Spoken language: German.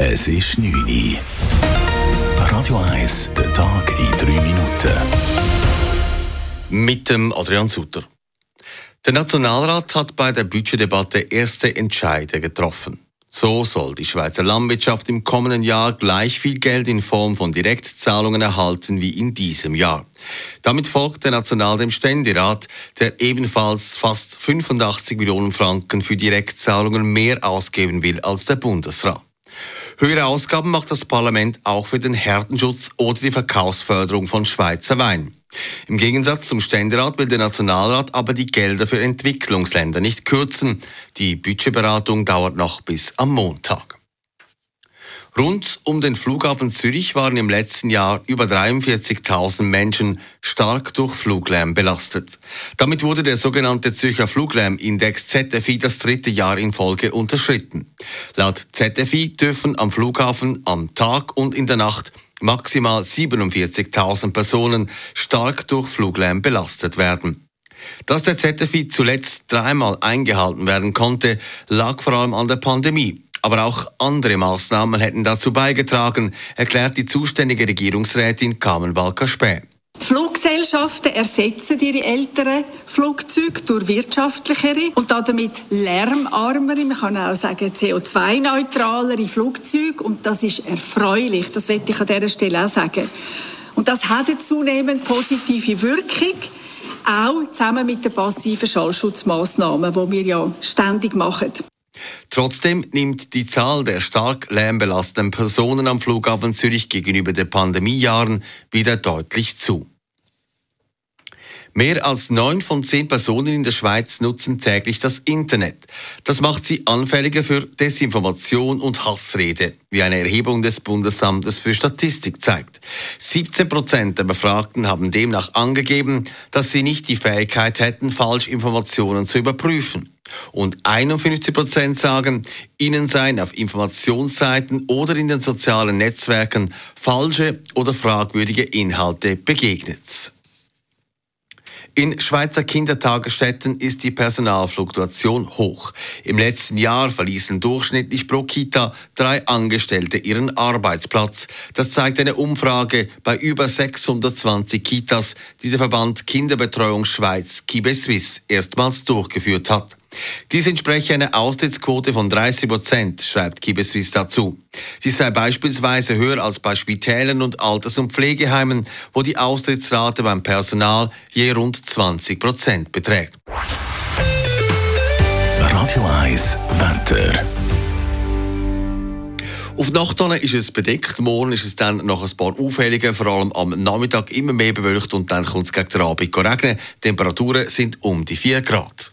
Es ist 9 Uhr. Radio 1, der Tag in 3 Minuten. Mit dem Adrian Sutter. Der Nationalrat hat bei der Budgetdebatte erste Entscheide getroffen. So soll die Schweizer Landwirtschaft im kommenden Jahr gleich viel Geld in Form von Direktzahlungen erhalten wie in diesem Jahr. Damit folgt der National dem Ständerat, der ebenfalls fast 85 Millionen Franken für Direktzahlungen mehr ausgeben will als der Bundesrat. Höhere Ausgaben macht das Parlament auch für den Herdenschutz oder die Verkaufsförderung von Schweizer Wein. Im Gegensatz zum Ständerat will der Nationalrat aber die Gelder für Entwicklungsländer nicht kürzen. Die Budgetberatung dauert noch bis am Montag. Rund um den Flughafen Zürich waren im letzten Jahr über 43.000 Menschen stark durch Fluglärm belastet. Damit wurde der sogenannte Zürcher Fluglärmindex ZFI das dritte Jahr in Folge unterschritten. Laut ZFI dürfen am Flughafen am Tag und in der Nacht maximal 47.000 Personen stark durch Fluglärm belastet werden. Dass der ZFI zuletzt dreimal eingehalten werden konnte, lag vor allem an der Pandemie. Aber auch andere Maßnahmen hätten dazu beigetragen, erklärt die zuständige Regierungsrätin Carmen Walker-Späh. Die Fluggesellschaften ersetzen ihre älteren Flugzeuge durch wirtschaftlichere und damit lärmarmere, man kann auch sagen CO2-neutralere Flugzeuge und das ist erfreulich, das möchte ich an dieser Stelle auch sagen. Und das hat eine zunehmend positive Wirkung, auch zusammen mit den passiven Schallschutzmaßnahmen, die wir ja ständig machen. Trotzdem nimmt die Zahl der stark lärmbelasteten Personen am Flughafen Zürich gegenüber den Pandemiejahren wieder deutlich zu. Mehr als neun von zehn Personen in der Schweiz nutzen täglich das Internet. Das macht sie anfälliger für Desinformation und Hassrede, wie eine Erhebung des Bundesamtes für Statistik zeigt. 17 Prozent der Befragten haben demnach angegeben, dass sie nicht die Fähigkeit hätten, Falschinformationen zu überprüfen. Und 51 Prozent sagen, ihnen seien auf Informationsseiten oder in den sozialen Netzwerken falsche oder fragwürdige Inhalte begegnet. In Schweizer Kindertagesstätten ist die Personalfluktuation hoch. Im letzten Jahr verließen durchschnittlich pro Kita drei Angestellte ihren Arbeitsplatz. Das zeigt eine Umfrage bei über 620 Kitas, die der Verband Kinderbetreuung Schweiz Kibe Suisse erstmals durchgeführt hat. Dies entspreche einer Austrittsquote von 30 Prozent, schreibt Kibeswiss dazu. Sie sei beispielsweise höher als bei Spitälern und Alters- und Pflegeheimen, wo die Austrittsrate beim Personal je rund 20 Prozent beträgt. Radio 1 Wetter. Auf Nachtone ist es bedeckt, morgen ist es dann noch ein paar Aufhellungen, vor allem am Nachmittag immer mehr bewölkt und dann kommt es gegen den Abend regnen. Die Temperaturen sind um die 4 Grad.